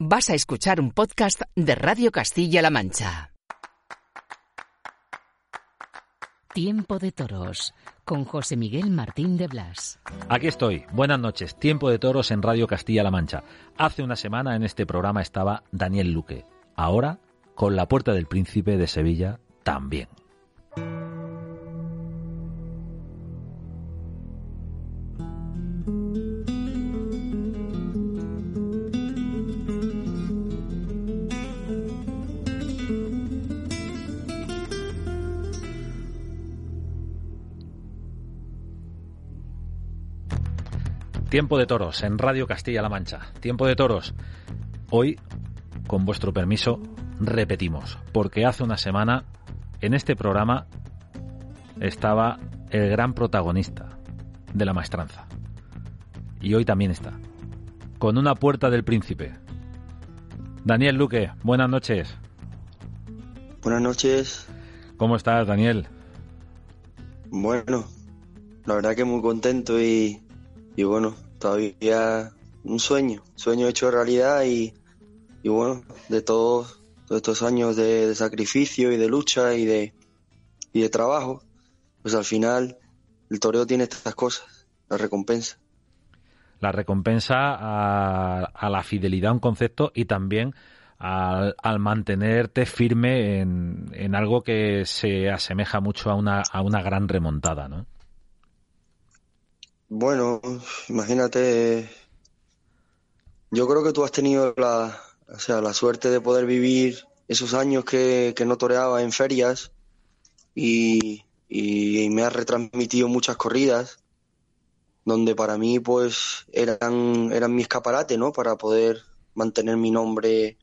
Vas a escuchar un podcast de Radio Castilla-La Mancha. Tiempo de Toros con José Miguel Martín de Blas. Aquí estoy. Buenas noches. Tiempo de Toros en Radio Castilla-La Mancha. Hace una semana en este programa estaba Daniel Luque. Ahora, con la Puerta del Príncipe de Sevilla, también. Tiempo de Toros en Radio Castilla-La Mancha. Tiempo de Toros. Hoy, con vuestro permiso, repetimos, porque hace una semana en este programa estaba el gran protagonista de la maestranza. Y hoy también está, con una puerta del príncipe. Daniel Luque, buenas noches. Buenas noches. ¿Cómo estás, Daniel? Bueno, la verdad que muy contento y y bueno, todavía un sueño, sueño hecho realidad y, y bueno, de todos, estos años de, sacrificio y de lucha y de, y de trabajo, pues al final el toreo tiene estas cosas, la recompensa. La recompensa a, a la fidelidad a un concepto y también al, al mantenerte firme en, en, algo que se asemeja mucho a una, a una gran remontada, ¿no? Bueno, imagínate, yo creo que tú has tenido la, o sea, la suerte de poder vivir esos años que, que no toreaba en ferias y, y, me has retransmitido muchas corridas donde para mí pues eran, eran mi escaparate, ¿no? Para poder mantener mi nombre,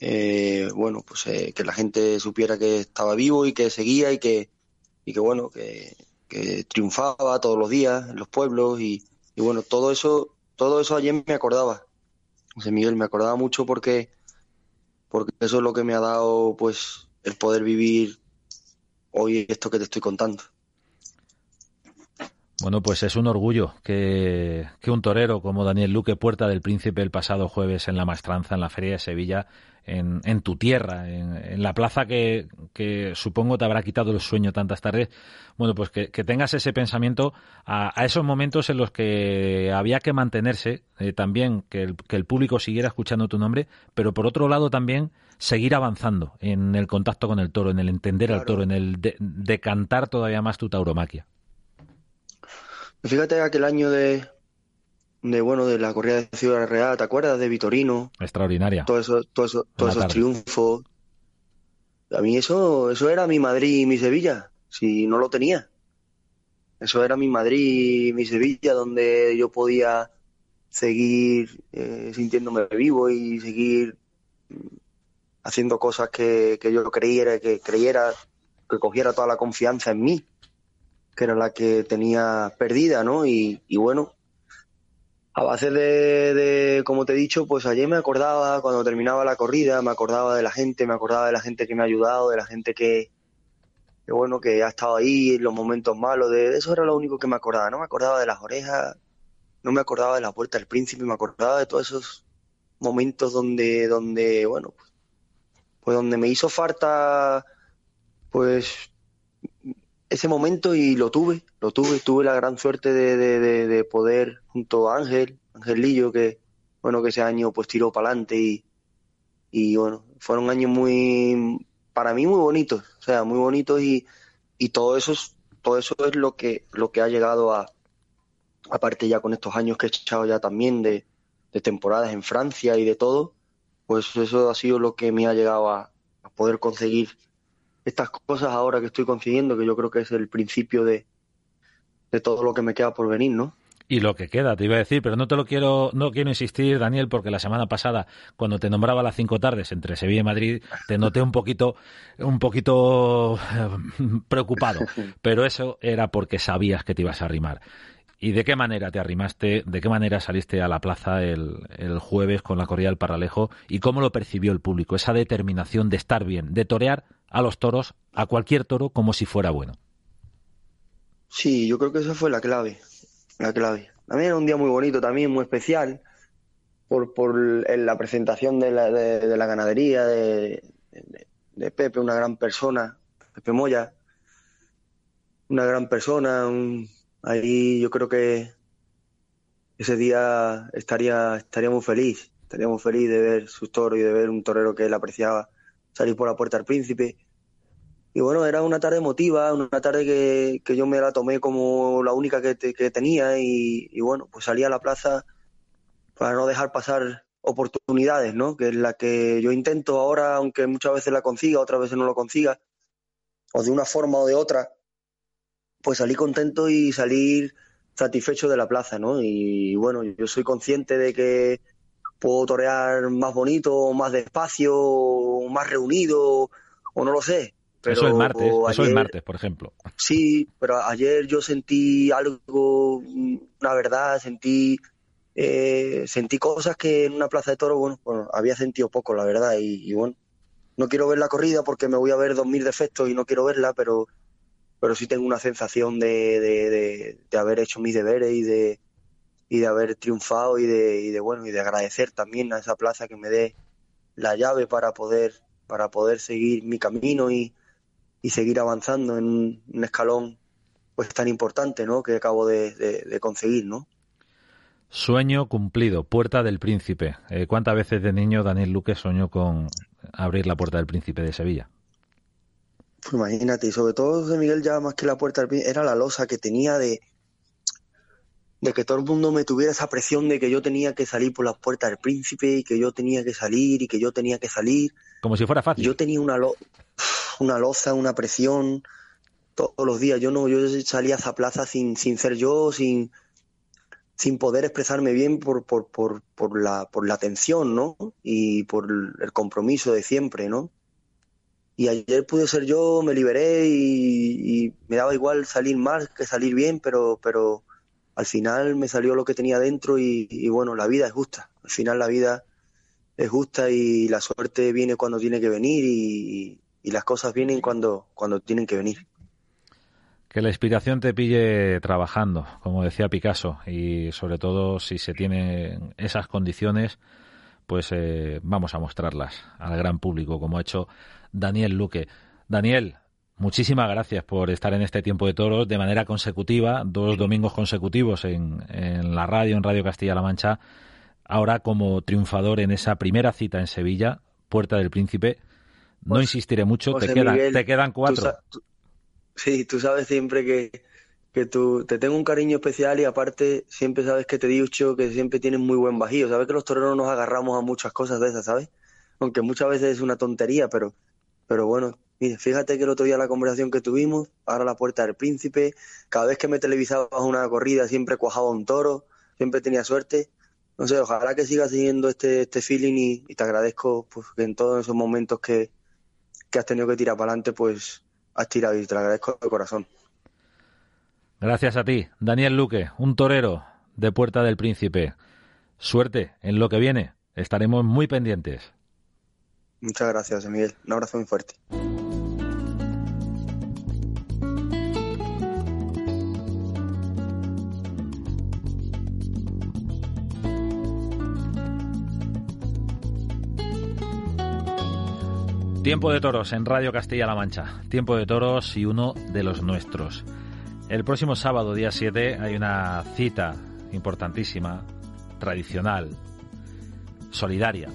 eh, bueno, pues eh, que la gente supiera que estaba vivo y que seguía y que, y que bueno, que, que triunfaba todos los días en los pueblos y, bueno, todo eso, todo eso ayer me acordaba. José Miguel, me acordaba mucho porque, porque eso es lo que me ha dado pues el poder vivir hoy esto que te estoy contando. Bueno, pues es un orgullo que, que, un torero como Daniel Luque, puerta del príncipe el pasado jueves en la maestranza, en la Feria de Sevilla, en, en tu tierra, en, la plaza que, que, supongo te habrá quitado el sueño tantas tardes, bueno, pues que, tengas ese pensamiento a, esos momentos en los que había que mantenerse, eh, también que el, que el público siguiera escuchando tu nombre, pero por otro lado también seguir avanzando en el contacto con el toro, en el entender al toro, en el decantar todavía más tu tauromaquia. Fíjate aquel año de, de bueno de la corrida de Ciudad Real, ¿te acuerdas de Vitorino? Extraordinaria. Todo eso, todo eso, todos esos triunfos. A mí eso, eso era mi Madrid y mi Sevilla, si no lo tenía. Eso era mi Madrid y mi Sevilla, donde yo podía seguir eh, sintiéndome vivo y seguir mm, haciendo cosas que, que yo creyera, que creyera, que cogiera toda la confianza en mí, que era la que tenía perdida, ¿no? Y, y bueno, a base de, como te he dicho, pues ayer me acordaba, cuando terminaba la corrida, me acordaba de la gente, me acordaba de la gente que me ha ayudado, de la gente que, bueno, que ha estado ahí en los momentos malos, de, eso era lo único que me acordaba, no me acordaba de las orejas, no me acordaba de la puerta del príncipe, me acordaba de todos esos momentos donde, donde, bueno, pues, pues donde me hizo falta, pues, ese momento y lo tuve, lo tuve, tuve la gran suerte de, poder junto a Ángel, Ángel Lillo, que bueno, que ese año pues tiró para adelante y, y bueno, fueron años muy, para mí muy bonitos, o sea, muy bonitos y, y todo eso es, todo eso es lo que, lo que ha llegado a, aparte ya con estos años que he echado ya también de, de temporadas en Francia y de todo, pues eso ha sido lo que me ha llegado a, a poder conseguir estas cosas ahora que estoy consiguiendo, que yo creo que es el principio de, de todo lo que me queda por venir, ¿no? Y lo que queda, te iba a decir, pero no te lo quiero, no quiero insistir, Daniel, porque la semana pasada, cuando te nombraba las cinco tardes entre Sevilla y Madrid, te noté un poquito, un poquito eh, preocupado. Pero eso era porque sabías que te ibas a arrimar. ¿Y de qué manera te arrimaste? ¿De qué manera saliste a la plaza el, el jueves con la corrida del Paralejo? ¿Y cómo lo percibió el público? Esa determinación de estar bien, de torear a los toros, a cualquier toro, como si fuera bueno. Sí, yo creo que esa fue la clave, la clave. También era un día muy bonito, también muy especial, por, por la presentación de la, de, la ganadería, de, Pepe, una gran persona, Pepe Moya, una gran persona. ahí yo creo que ese día estaría, estaría muy feliz, estaría muy feliz de ver sus toros y de ver un torero que él apreciaba salir por la puerta al príncipe. Y bueno, era una tarde emotiva, una tarde que, que yo me la tomé como la única que, que tenía y, y, bueno, pues salí a la plaza para no dejar pasar oportunidades, ¿no? Que es la que yo intento ahora, aunque muchas veces la consiga, otras veces no lo consiga, o de una forma o de otra, pues salí contento y salir satisfecho de la plaza, ¿no? Y bueno, yo soy consciente de que puedo torear más bonito, más despacio, más reunido, o no lo sé. Pero eso el martes, eso el martes, por ejemplo. Sí, pero ayer yo sentí algo, una verdad, sentí eh, sentí cosas que en una plaza de toros, bueno, bueno había sentido poco, la verdad, y, bueno, no quiero ver la corrida porque me voy a ver dos mil defectos y no quiero verla, pero, pero sí tengo una sensación de, de, de, haber hecho mis deberes y de, y de haber triunfado y de, y de, bueno, y de agradecer también a esa plaza que me dé la llave para poder, para poder seguir mi camino y, y seguir avanzando en un, un escalón pues tan importante, ¿no? Que acabo de, de conseguir, ¿no? Sueño cumplido, Puerta del Príncipe. Eh, ¿Cuántas veces de niño Daniel Luque soñó con abrir la Puerta del Príncipe de Sevilla? Pues imagínate, y sobre todo de Miguel ya más que la Puerta del Príncipe, era la losa que tenía de, de que todo el mundo me tuviera esa presión de que yo tenía que salir por la Puerta del Príncipe y que yo tenía que salir y que yo tenía que salir. Como si fuera fácil. Yo tenía una, una loza, una presión todos los días. Yo no, yo salía a plaza sin, sin ser yo, sin sin poder expresarme bien por, por, por, por, la, por la atención, ¿no? Y por el compromiso de siempre, ¿no? Y ayer pude ser yo, me liberé y, me daba igual salir mal que salir bien, pero, pero al final me salió lo que tenía dentro y, bueno, la vida es justa. Al final la vida es justa y la suerte viene cuando tiene que venir y, y las cosas vienen cuando, cuando tienen que venir. Que la inspiración te pille trabajando, como decía Picasso, y sobre todo si se tienen esas condiciones, pues eh, vamos a mostrarlas al gran público, como ha hecho Daniel Luque. Daniel, muchísimas gracias por estar en este tiempo de toros de manera consecutiva, dos domingos consecutivos en, en la radio, en Radio Castilla-La Mancha, ahora como triunfador en esa primera cita en Sevilla, Puerta del Príncipe. No insistiré mucho, te quedan, te quedan cuatro. Sí, tú sabes siempre que, que tú, te tengo un cariño especial y aparte siempre sabes que te dicho que siempre tienes muy buen bajío. Sabes que los toreros nos agarramos a muchas cosas de esas, ¿sabes? Aunque muchas veces es una tontería, pero, pero bueno, fíjate que el otro día la conversación que tuvimos, ahora la puerta del príncipe, cada vez que me televisabas una corrida siempre cuajaba un toro, siempre tenía suerte. No sé, ojalá que sigas siguiendo este, este feeling y, te agradezco pues, que en todos esos momentos que, que has tenido que tirar para adelante, pues has tirado y te lo agradezco de corazón. Gracias a ti, Daniel Luque, un torero de Puerta del Príncipe. Suerte en lo que viene. Estaremos muy pendientes. Muchas gracias, Miguel. Un abrazo muy fuerte. Tiempo de toros en Radio Castilla-La Mancha. Tiempo de toros y uno de los nuestros. El próximo sábado, día 7, hay una cita importantísima, tradicional, solidaria,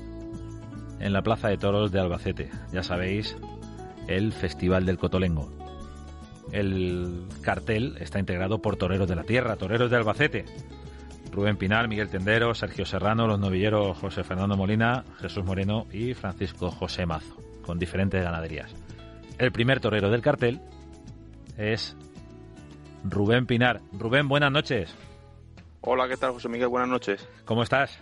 en la Plaza de Toros de Albacete. Ya sabéis, el Festival del Cotolengo. El cartel está integrado por toreros de la tierra, toreros de Albacete. Rubén Pinal, Miguel Tendero, Sergio Serrano, los novilleros José Fernando Molina, Jesús Moreno y Francisco José Mazo con diferentes ganaderías. El primer torero del cartel es Rubén Pinar. Rubén, buenas noches. Hola, ¿qué tal, José Miguel? Buenas noches. ¿Cómo estás?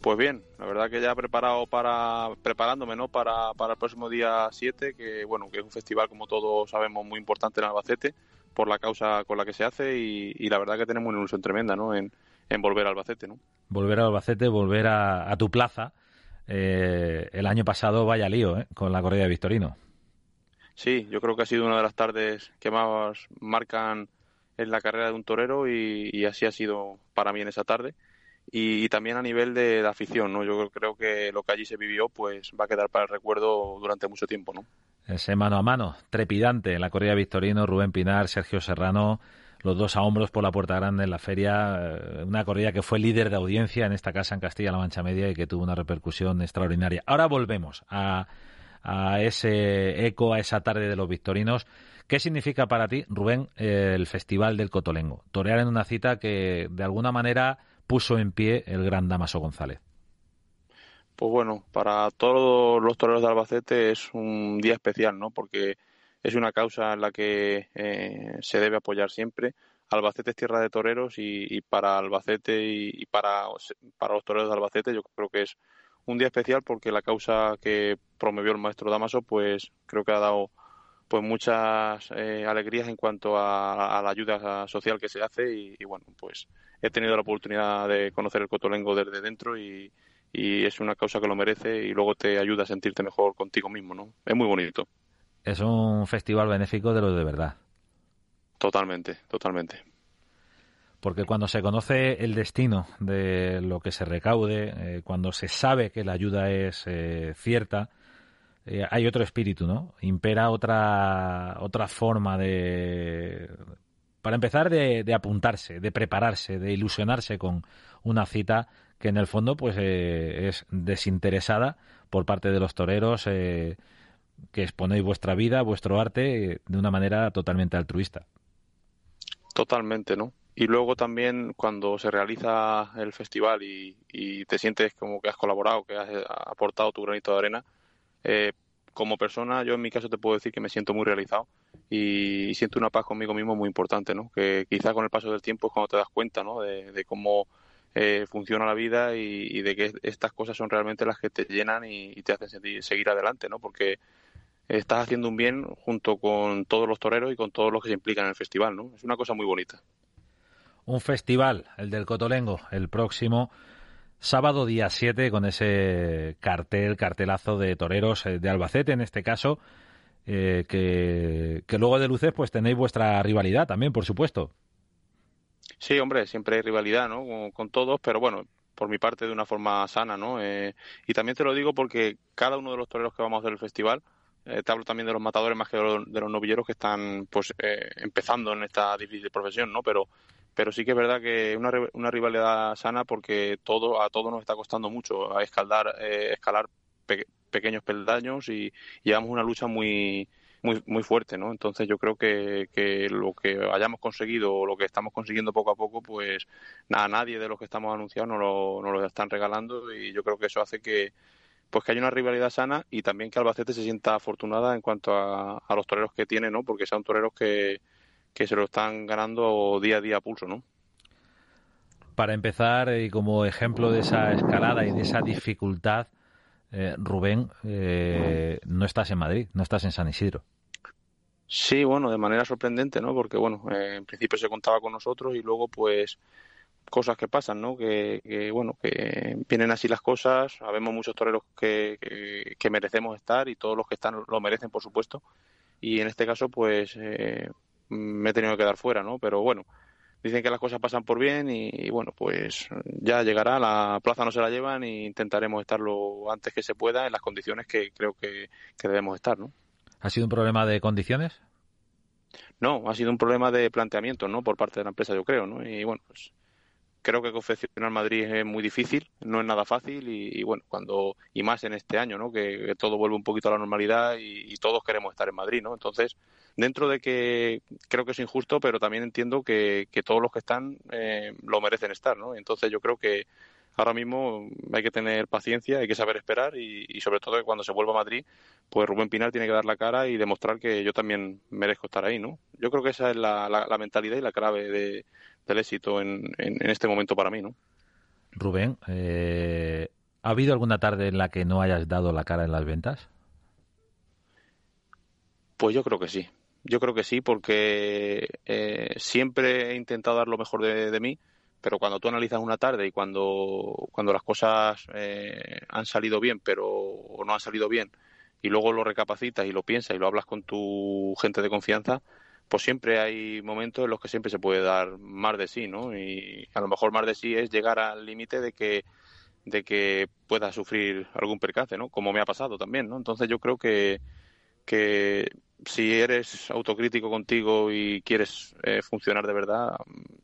Pues bien, la verdad que ya preparado para preparándome, ¿no? Para, para el próximo día 7, que bueno, que es un festival como todos sabemos muy importante en Albacete por la causa con la que se hace y, la verdad que tenemos una ilusión tremenda, ¿no? En, volver a Albacete, ¿no? Volver a Albacete, volver a tu plaza eh, el año pasado vaya lío ¿eh? con la corrida de Victorino. Sí, yo creo que ha sido una de las tardes que más marcan en la carrera de un torero y, así ha sido para mí en esa tarde. y, también a nivel de, afición, ¿no? Yo creo que lo que allí se vivió, pues va a quedar para el recuerdo durante mucho tiempo, ¿no? Ese mano a mano, trepidante, la corrida Victorino, Rubén Pinar, Sergio Serrano, los dos a hombros por la Puerta Grande en la feria, eh, una corrida que fue líder de audiencia en esta casa en Castilla-La Mancha Media y que tuvo una repercusión extraordinaria. Ahora volvemos a, a ese eco, a esa tarde de los victorinos. ¿Qué significa para ti, Rubén, el Festival del Cotolengo? Torear en una cita que de alguna manera puso en pie el gran Damaso González? Pues bueno, para todos los toreros de Albacete es un día especial, ¿no? Porque es una causa en la que eh, se debe apoyar siempre. Albacete es tierra de toreros y, para Albacete y, para, para los toreros de Albacete yo creo que es un día especial porque la causa que promovió el maestro Damaso pues creo que ha dado pues muchas eh, alegrías en cuanto a, la ayuda social que se hace y, bueno pues he tenido la oportunidad de conocer el cotolengo desde dentro y, es una causa que lo merece y luego te ayuda a sentirte mejor contigo mismo no es muy bonito es un festival benéfico de lo de verdad totalmente totalmente porque cuando se conoce el destino de lo que se recaude, eh, cuando se sabe que la ayuda es eh, cierta, eh, hay otro espíritu, ¿no? Impera otra, otra forma de, para empezar, de, apuntarse, de prepararse, de ilusionarse con una cita que en el fondo pues es desinteresada por parte de los toreros que exponéis vuestra vida, vuestro arte de una manera totalmente altruista. Totalmente, ¿no? Y luego también cuando se realiza el festival y, te sientes como que has colaborado, que has eh, aportado tu granito de arena, eh, como persona, yo en mi caso te puedo decir que me siento muy realizado y, siento una paz conmigo mismo muy importante, ¿no? Que quizá con el paso del tiempo es cuando te das cuenta, ¿no? De, cómo eh, funciona la vida y, de que estas cosas son realmente las que te llenan y, te hacen seguir adelante, ¿no? Porque estás haciendo un bien junto con todos los toreros y con todos los que se implican en el festival, ¿no? Es una cosa muy bonita un festival, el del Cotolengo, el próximo sábado día 7 con ese cartel, cartelazo de toreros eh, de Albacete en este caso, eh, que, luego de luces pues tenéis vuestra rivalidad también, por supuesto. Sí, hombre, siempre hay rivalidad, ¿no? Con, todos, pero bueno, por mi parte de una forma sana, ¿no? Eh, y también te lo digo porque cada uno de los toreros que vamos a hacer el festival, te hablo también de los matadores más que de los, de los novilleros que están pues empezando en esta difícil profesión, ¿no? Pero pero sí que es verdad que una, una rivalidad sana porque todo a todos nos está costando mucho a escalar eh, escalar pequeños peldaños y llevamos una lucha muy muy muy fuerte no entonces yo creo que, que lo que hayamos conseguido o lo que estamos consiguiendo poco a poco pues nada nadie de los que estamos anunciando nos lo, nos lo están regalando y yo creo que eso hace que pues que haya una rivalidad sana y también que Albacete se sienta afortunada en cuanto a, a los toreros que tiene no porque son toreros que que se lo están ganando día a día a pulso, ¿no? Para empezar, y como ejemplo de esa escalada y de esa dificultad, eh, Rubén, eh, no estás en Madrid, no estás en San Isidro. Sí, bueno, de manera sorprendente, ¿no? Porque, bueno, eh, en principio se contaba con nosotros y luego, pues, cosas que pasan, ¿no? Que, bueno, que vienen así las cosas. Sabemos muchos toreros que, que, merecemos estar y todos los que están lo merecen, por supuesto. Y en este caso, pues, me he tenido que quedar fuera, ¿no? Pero bueno, dicen que las cosas pasan por bien y, bueno, pues ya llegará, la plaza no se la llevan e intentaremos estar lo antes que se pueda en las condiciones que creo que, debemos estar, ¿no? ¿Ha sido un problema de condiciones? No, ha sido un problema de planteamiento, ¿no? Por parte de la empresa, yo creo, ¿no? Y bueno, pues creo que confeccionar Madrid es muy difícil, no es nada fácil y, bueno, cuando y más en este año, ¿no? Que, todo vuelve un poquito a la normalidad y, todos queremos estar en Madrid, ¿no? Entonces, dentro de que creo que es injusto, pero también entiendo que, todos los que están eh, lo merecen estar, ¿no? Entonces yo creo que ahora mismo hay que tener paciencia, hay que saber esperar y, sobre todo que cuando se vuelva a Madrid, pues Rubén Pinar tiene que dar la cara y demostrar que yo también merezco estar ahí, ¿no? Yo creo que esa es la, la, mentalidad y la clave de, del éxito en, en, este momento para mí, ¿no? Rubén, eh, ¿ha habido alguna tarde en la que no hayas dado la cara en las ventas? Pues yo creo que sí. Yo creo que sí, porque eh, siempre he intentado dar lo mejor de, mí, pero cuando tú analizas una tarde y cuando, cuando las cosas eh, han salido bien, pero no han salido bien, y luego lo recapacitas y lo piensas y lo hablas con tu gente de confianza, pues siempre hay momentos en los que siempre se puede dar más de sí, ¿no? Y a lo mejor más de sí es llegar al límite de que de que pueda sufrir algún percance, ¿no? Como me ha pasado también, ¿no? Entonces yo creo que, que si eres autocrítico contigo y quieres eh, funcionar de verdad,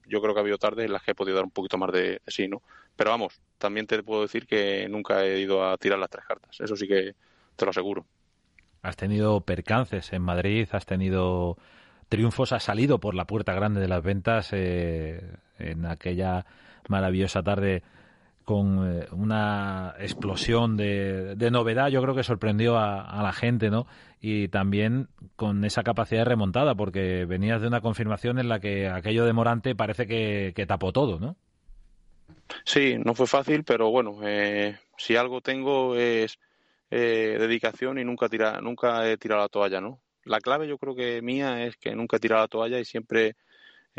yo creo que ha habido tardes en las que he podido dar un poquito más de, sí, ¿no? Pero vamos, también te puedo decir que nunca he ido a tirar las tres cartas, eso sí que te lo aseguro. Has tenido percances en Madrid, has tenido triunfos, has salido por la puerta grande de las ventas eh, en aquella maravillosa tarde con eh, una explosión de, novedad, yo creo que sorprendió a, la gente, ¿no? Y también con esa capacidad de remontada, porque venías de una confirmación en la que aquello de Morante parece que, tapó todo, ¿no? Sí, no fue fácil, pero bueno, eh, si algo tengo es eh, dedicación y nunca, tira, nunca he tirado la toalla, ¿no? La clave yo creo que mía es que nunca he tirado la toalla y siempre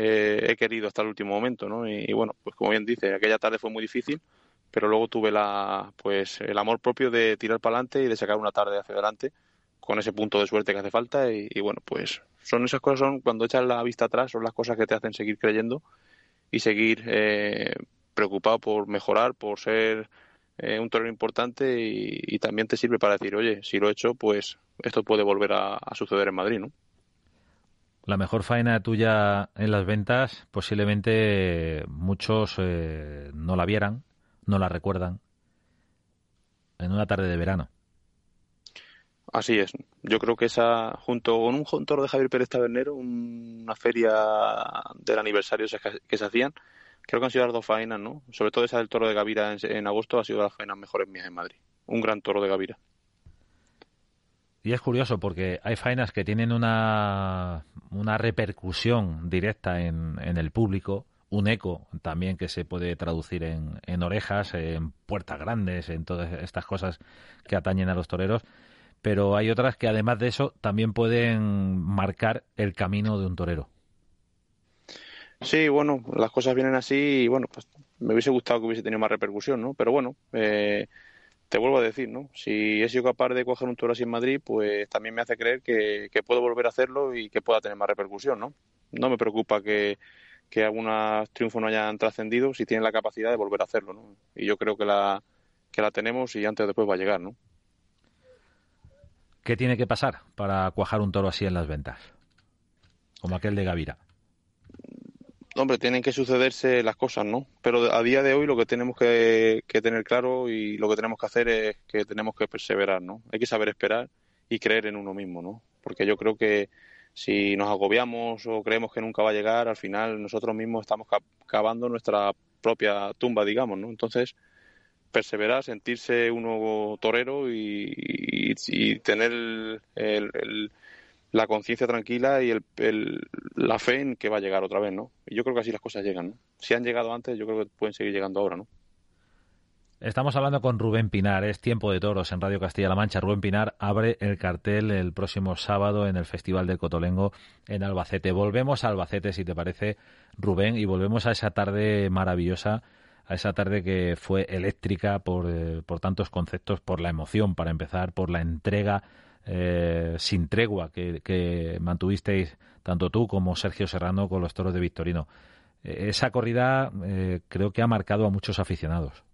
he querido hasta el último momento, ¿no? Y, y, bueno, pues como bien dice, aquella tarde fue muy difícil, pero luego tuve la, pues, el amor propio de tirar para adelante y de sacar una tarde hacia adelante con ese punto de suerte que hace falta y, bueno, pues son esas cosas, son cuando echas la vista atrás, son las cosas que te hacen seguir creyendo y seguir eh, preocupado por mejorar, por ser eh, un torero importante y, también te sirve para decir, oye, si lo he hecho, pues esto puede volver a, suceder en Madrid, ¿no? La mejor faena tuya en las ventas, posiblemente muchos eh, no la vieran, no la recuerdan en una tarde de verano. Así es. Yo creo que esa, junto con un toro de Javier Pérez Tabernero, una feria del aniversario que se hacían, creo que han sido las dos faenas, ¿no? Sobre todo esa del toro de Gavira en, agosto ha sido las faenas mejores mías en Madrid. Un gran toro de Gavira. Y es curioso porque hay faenas que tienen una, una repercusión directa en, en el público un eco también que se puede traducir en, orejas, en puertas grandes, en todas estas cosas que atañen a los toreros, pero hay otras que además de eso también pueden marcar el camino de un torero. Sí, bueno, las cosas vienen así y bueno, pues me hubiese gustado que hubiese tenido más repercusión, ¿no? Pero bueno, eh, te vuelvo a decir, ¿no? Si he sido capaz de coger un toro así en Madrid, pues también me hace creer que, que puedo volver a hacerlo y que pueda tener más repercusión, ¿no? No me preocupa que, que algunos triunfos no hayan trascendido si tienen la capacidad de volver a hacerlo, ¿no? Y yo creo que la, que la tenemos y antes o después va a llegar, ¿no? ¿Qué tiene que pasar para cuajar un toro así en las ventas? Como aquel de Gavira. Hombre, tienen que sucederse las cosas, ¿no? Pero a día de hoy lo que tenemos que, que tener claro y lo que tenemos que hacer es que tenemos que perseverar, ¿no? Hay que saber esperar y creer en uno mismo, ¿no? Porque yo creo que si nos agobiamos o creemos que nunca va a llegar, al final nosotros mismos estamos cavando nuestra propia tumba, digamos, ¿no? Entonces, perseverar, sentirse uno torero y, tener la conciencia tranquila y la fe en que va a llegar otra vez, ¿no? Y yo creo que así las cosas llegan. Si han llegado antes, yo creo que pueden seguir llegando ahora, ¿no? Estamos hablando con Rubén Pinar, es Tiempo de Toros en Radio Castilla-La Mancha. Rubén Pinar abre el cartel el próximo sábado en el Festival del Cotolengo en Albacete. Volvemos a Albacete, si te parece, Rubén, y volvemos a esa tarde maravillosa, a esa tarde que fue eléctrica por, eh, por tantos conceptos, por la emoción, para empezar, por la entrega eh, sin tregua que, mantuvisteis tanto tú como Sergio Serrano con los toros de Victorino. Eh, esa corrida creo que ha marcado a muchos aficionados.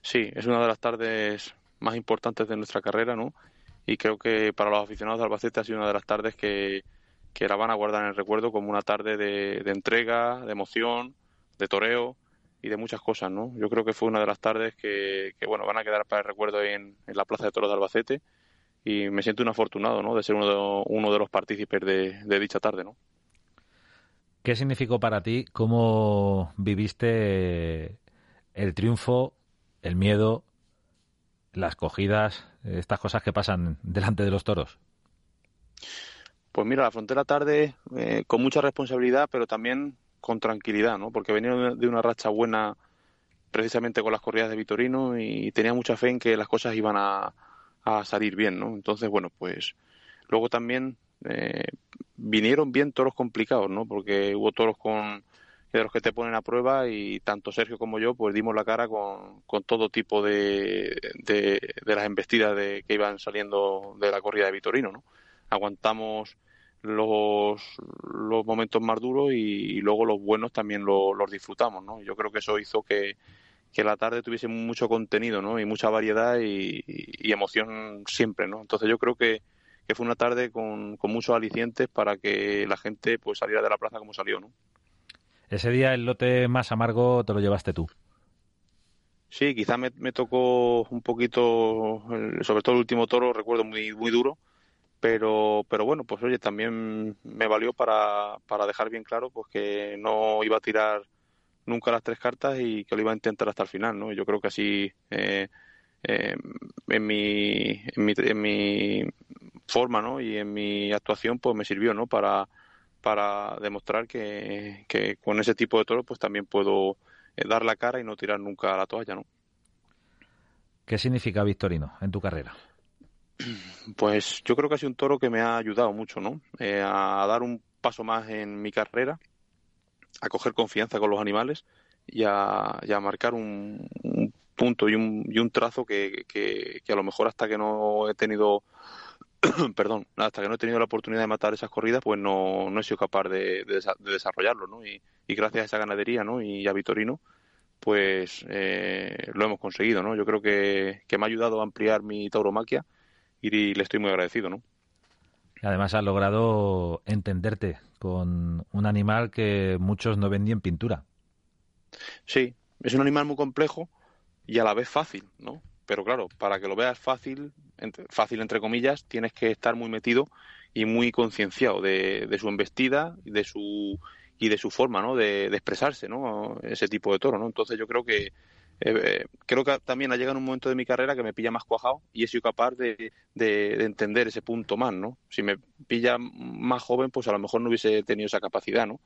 Sí, es una de las tardes más importantes de nuestra carrera, ¿no? Y creo que para los aficionados de Albacete ha sido una de las tardes que, que la van a guardar en el recuerdo como una tarde de, entrega, de emoción, de toreo y de muchas cosas, ¿no? Yo creo que fue una de las tardes que, que bueno, van a quedar para el recuerdo en, en, la Plaza de Toros de Albacete y me siento un afortunado, ¿no? De ser uno de, uno de los partícipes de, de dicha tarde, ¿no? ¿Qué significó para ti? ¿Cómo viviste el triunfo el miedo, las cogidas, estas cosas que pasan delante de los toros? Pues mira, la frontera tarde eh, con mucha responsabilidad, pero también con tranquilidad, ¿no? Porque venía de una racha buena precisamente con las corridas de Vitorino y tenía mucha fe en que las cosas iban a, salir bien, ¿no? Entonces, bueno, pues luego también eh, vinieron bien toros complicados, ¿no? Porque hubo toros con de los que te ponen a prueba y tanto Sergio como yo pues dimos la cara con, con todo tipo de, de, las embestidas de, que iban saliendo de la corrida de Vitorino, ¿no? Aguantamos los, los momentos más duros y, luego los buenos también los disfrutamos, ¿no? Yo creo que eso hizo que, que la tarde tuviese mucho contenido, ¿no? Y mucha variedad y, emoción siempre, ¿no? Entonces yo creo que, que fue una tarde con, con, muchos alicientes para que la gente pues saliera de la plaza como salió, ¿no? Ese día el lote más amargo te lo llevaste tú. Sí, quizás me, tocó un poquito, sobre todo el último toro, recuerdo muy, muy duro, pero, pero bueno, pues oye, también me valió para, para dejar bien claro pues que no iba a tirar nunca las tres cartas y que lo iba a intentar hasta el final, ¿no? Yo creo que así eh, eh, en, mi, en, mi, en mi forma, ¿no? Y en mi actuación, pues me sirvió, ¿no? Para, para demostrar que, que con ese tipo de toro, pues también puedo eh, dar la cara y no tirar nunca la toalla, ¿no? ¿Qué significa Victorino en tu carrera? Pues yo creo que ha sido un toro que me ha ayudado mucho, ¿no? Eh, a dar un paso más en mi carrera, a coger confianza con los animales y a, marcar un, punto y un, y un trazo que, que, a lo mejor hasta que no he tenido perdón, hasta que no he tenido la oportunidad de matar esas corridas, pues no, no he sido capaz de, desarrollarlo, ¿no? Y, gracias a esa ganadería, ¿no? Y a Vitorino, pues eh, lo hemos conseguido, ¿no? Yo creo que, que me ha ayudado a ampliar mi tauromaquia y le estoy muy agradecido, ¿no? Además has logrado entenderte con un animal que muchos no vendían pintura. Sí, es un animal muy complejo y a la vez fácil, ¿no? Pero claro, para que lo veas fácil, fácil entre comillas, tienes que estar muy metido y muy concienciado de, de, su embestida y de su y de su forma, ¿no? De, de, expresarse, ¿no? Ese tipo de toro, ¿no? Entonces yo creo que eh, creo que también ha llegado un momento de mi carrera que me pilla más cuajado y he sido capaz de, entender ese punto más, ¿no? Si me pilla más joven, pues a lo mejor no hubiese tenido esa capacidad, ¿no?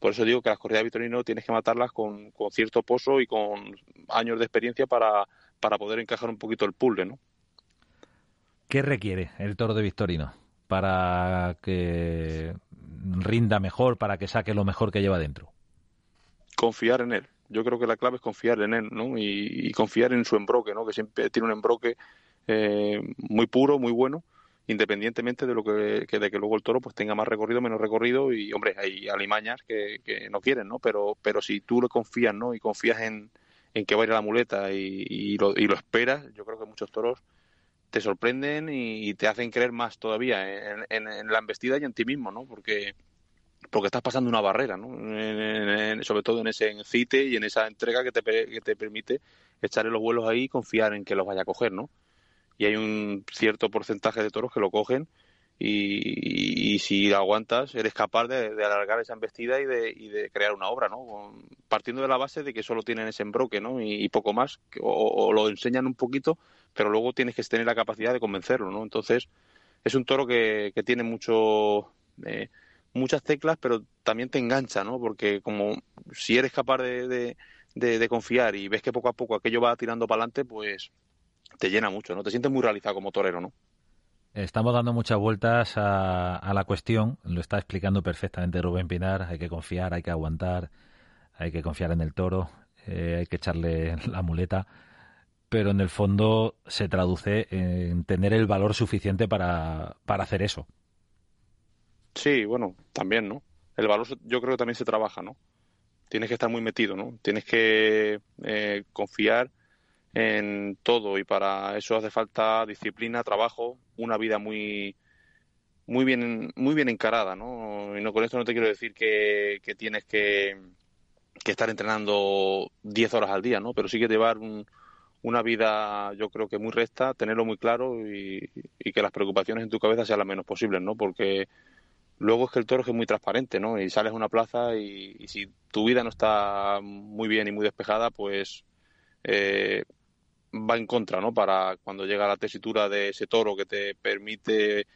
Por eso digo que las corridas de Vitorino tienes que matarlas con, cierto pozo y con años de experiencia para, para poder encajar un poquito el puzzle, ¿no? ¿Qué requiere el toro de Victorino para que rinda mejor, para que saque lo mejor que lleva dentro? Confiar en él yo creo que la clave es confiar en él, ¿no? Y, confiar en su embroque, ¿no? Que siempre tiene un embroque eh, muy puro, muy bueno, independientemente de lo que, de que luego el toro pues tenga más recorrido, menos recorrido y hombre, hay alimañas que, que no quieren, ¿no? Pero pero si tú le confías, ¿no? Y confías en, en que va a ir la muleta y, lo, y lo esperas, yo creo que muchos toros te sorprenden y, te hacen creer más todavía en, en, la embestida y en ti mismo, ¿no? Porque porque estás pasando una barrera, ¿no? sobre todo en ese encite y en esa entrega que te, que te permite echarle los vuelos ahí y confiar en que los vaya a coger, ¿no? Y hay un cierto porcentaje de toros que lo cogen y, si aguantas eres capaz de, alargar esa embestida y de, y de, crear una obra, ¿no? Partiendo de la base de que solo tienen ese embroque, ¿no? Y, poco más, o, lo enseñan un poquito, pero luego tienes que tener la capacidad de convencerlo, ¿no? Entonces es un toro que, que tiene mucho... Eh, muchas teclas, pero también te engancha, ¿no? Porque como si eres capaz de, de, confiar y ves que poco a poco aquello va tirando para adelante, pues te llena mucho, ¿no? Te sientes muy realizado como torero, ¿no? Estamos dando muchas vueltas a, a, la cuestión, lo está explicando perfectamente Rubén Pinar, hay que confiar, hay que aguantar, hay que confiar en el toro, eh, hay que echarle la muleta, pero en el fondo se traduce en tener el valor suficiente para, para hacer eso, Sí, bueno, también, ¿no? El valor yo creo que también se trabaja, ¿no? Tienes que estar muy metido, ¿no? Tienes que eh, confiar en todo y para eso hace falta disciplina, trabajo, una vida muy muy bien muy bien encarada, ¿no? Y no con esto no te quiero decir que, que tienes que, que, estar entrenando 10 horas al día, ¿no? Pero sí que llevar una vida, yo creo que muy recta, tenerlo muy claro y, y que las preocupaciones en tu cabeza sean las menos posibles, ¿no? Porque Luego es que el toro es muy transparente, ¿no? Y sales a una plaza y, si tu vida no está muy bien y muy despejada, pues eh, va en contra, ¿no? Para cuando llega la tesitura de ese toro que te permite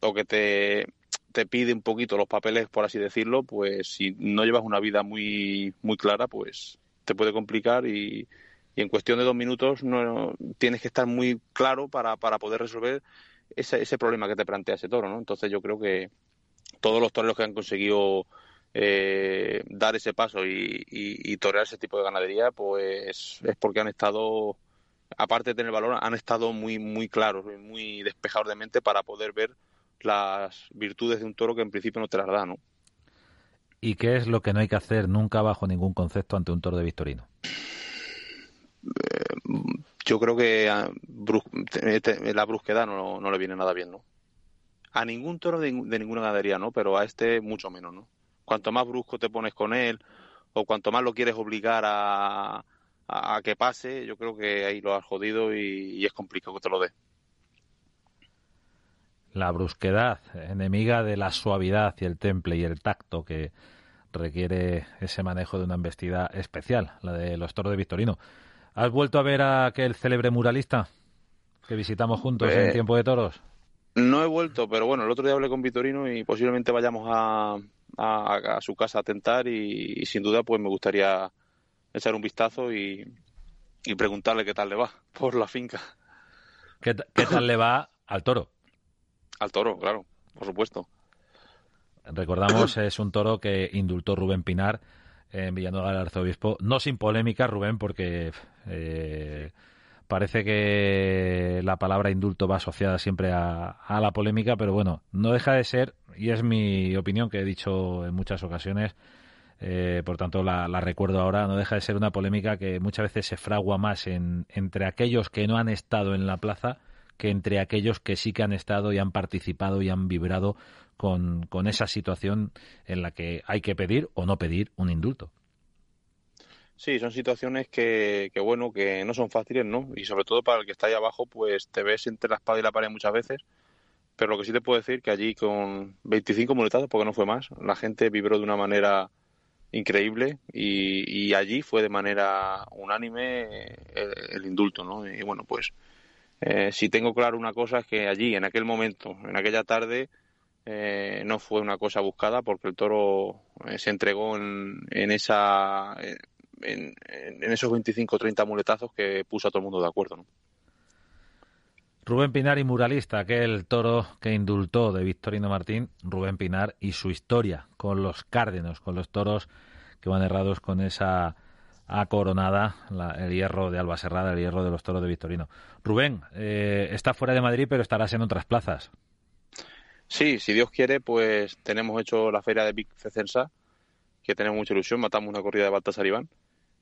o que te, te pide un poquito los papeles, por así decirlo, pues si no llevas una vida muy, muy clara, pues te puede complicar y, y en cuestión de dos minutos no, tienes que estar muy claro para, para poder resolver ese, ese problema que te plantea ese toro, ¿no? Entonces yo creo que, todos los toreros que han conseguido eh, dar ese paso y, y, torear ese tipo de ganadería, pues es porque han estado, aparte de tener valor, han estado muy, muy claros, muy despejados de mente para poder ver las virtudes de un toro que en principio no te las da, ¿no? ¿Y qué es lo que no hay que hacer nunca bajo ningún concepto ante un toro de Victorino? Eh, yo creo que la brusquedad no, no, le viene nada bien, ¿no? A ningún toro de, ninguna ganadería, ¿no? Pero a este mucho menos, ¿no? Cuanto más brusco te pones con él o cuanto más lo quieres obligar a, a, que pase, yo creo que ahí lo has jodido y, y es complicado que te lo dé. La brusquedad, enemiga de la suavidad y el temple y el tacto que requiere ese manejo de una embestida especial, la de los toros de Victorino. ¿Has vuelto a ver a aquel célebre muralista que visitamos juntos en eh, Tiempo de Toros? No he vuelto, pero bueno, el otro día hablé con Vitorino y posiblemente vayamos a, a, su casa a tentar y, sin duda pues me gustaría echar un vistazo y, preguntarle qué tal le va por la finca. ¿Qué, ¿Qué, tal le va al toro? Al toro, claro, por supuesto. Recordamos, es un toro que indultó Rubén Pinar en Villanueva del Arzobispo. No sin polémica, Rubén, porque eh, parece que la palabra indulto va asociada siempre a, la polémica, pero bueno, no deja de ser, y es mi opinión que he dicho en muchas ocasiones, eh, por tanto la, recuerdo ahora, no deja de ser una polémica que muchas veces se fragua más en, entre aquellos que no han estado en la plaza que entre aquellos que sí que han estado y han participado y han vibrado con, esa situación en la que hay que pedir o no pedir un indulto. Sí, son situaciones que, bueno, que no son fáciles, ¿no? Y sobre todo para el que está ahí abajo, pues te ves entre la espada y la pared muchas veces. Pero lo que sí te puedo decir que allí con 25 muletados, porque no fue más, la gente vibró de una manera increíble y, y allí fue de manera unánime el, indulto, ¿no? Y bueno, pues eh, si tengo claro una cosa es que allí, en aquel momento, en aquella tarde, eh, no fue una cosa buscada porque el toro eh, se entregó en, en esa en esos 25 o 30 muletazos que puso a todo el mundo de acuerdo. ¿no? Rubén Pinar y muralista, aquel toro que indultó de Victorino Martín, Rubén Pinar y su historia con los cárdenos, con los toros que van errados con esa acoronada, el hierro de Alba Serrada, el hierro de los toros de Victorino. Rubén, eh, está fuera de Madrid, pero estarás en otras plazas. Sí, si Dios quiere, pues tenemos hecho la feria de Big Cecensa, que tenemos mucha ilusión, matamos una corrida de Baltasar Iván.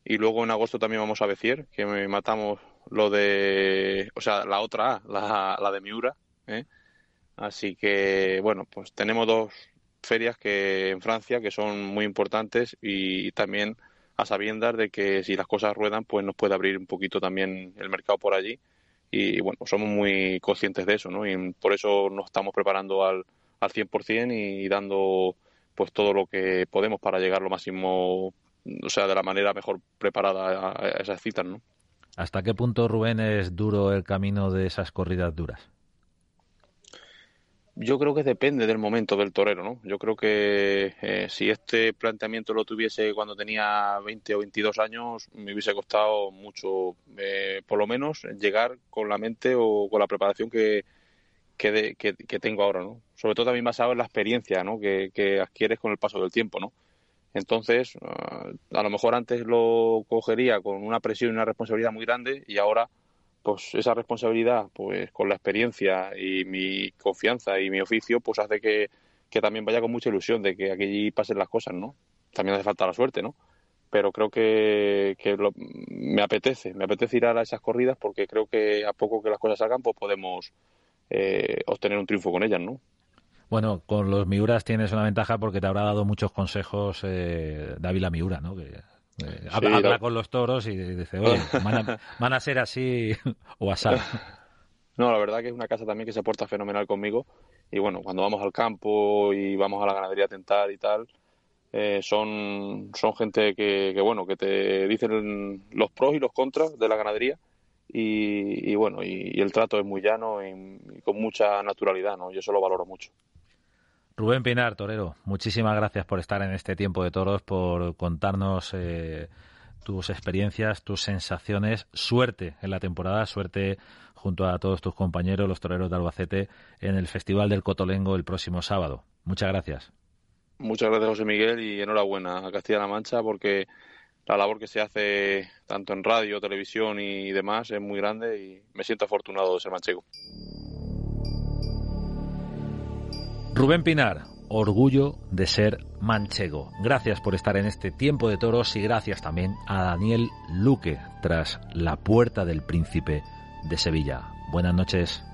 Y luego en agosto también vamos a Becier, que matamos lo de, o sea, la otra la, la de Miura. ¿eh? Así que, bueno, pues tenemos dos ferias que en Francia que son muy importantes y también a sabiendas de que si las cosas ruedan, pues nos puede abrir un poquito también el mercado por allí y bueno, somos muy conscientes de eso, ¿no? Y por eso nos estamos preparando al, al 100% y, dando pues todo lo que podemos para llegar lo máximo, o sea, de la manera mejor preparada a, esas citas, ¿no? ¿Hasta qué punto, Rubén, es duro el camino de esas corridas duras? Yo creo que depende del momento del torero, ¿no? Yo creo que eh, si este planteamiento lo tuviese cuando tenía 20 o 22 años, me hubiese costado mucho, eh, por lo menos, llegar con la mente o con la preparación que, que, que, tengo ahora, ¿no? Sobre todo también basado en la experiencia, ¿no? Que, que adquieres con el paso del tiempo, ¿no? Entonces, ah, a lo mejor antes lo cogería con una presión y una responsabilidad muy grande y ahora pues esa responsabilidad, pues con la experiencia y mi confianza y mi oficio, pues hace que, también vaya con mucha ilusión de que aquí pasen las cosas, ¿no? También hace falta la suerte, ¿no? Pero creo que, me apetece, me apetece ir a esas corridas porque creo que a poco que las cosas salgan, pues podemos eh, obtener un triunfo con ellas, ¿no? Bueno, con los Miuras tienes una ventaja porque te habrá dado muchos consejos eh, Dávila Miura, ¿no? Que eh, habla, con los toros y dice, oye, van a, ser así o asar. No, la verdad que es una casa también que se porta fenomenal conmigo. Y bueno, cuando vamos al campo y vamos a la ganadería a tentar y tal, eh, son, son gente que, bueno, que te dicen los pros y los contras de la ganadería. Y, bueno, y, el trato es muy llano y, y, con mucha naturalidad, ¿no? Yo eso lo valoro mucho. Rubén Pinar, torero, muchísimas gracias por estar en este tiempo de toros, por contarnos eh, tus experiencias, tus sensaciones. Suerte en la temporada, suerte junto a todos tus compañeros, los toreros de Albacete, en el Festival del Cotolengo el próximo sábado. Muchas gracias. Muchas gracias, José Miguel, y enhorabuena a Castilla-La Mancha porque la labor que se hace tanto en radio, televisión y demás es muy grande y me siento afortunado de ser manchego. Rubén Pinar, orgullo de ser manchego. Gracias por estar en este tiempo de toros y gracias también a Daniel Luque tras la puerta del príncipe de Sevilla. Buenas noches.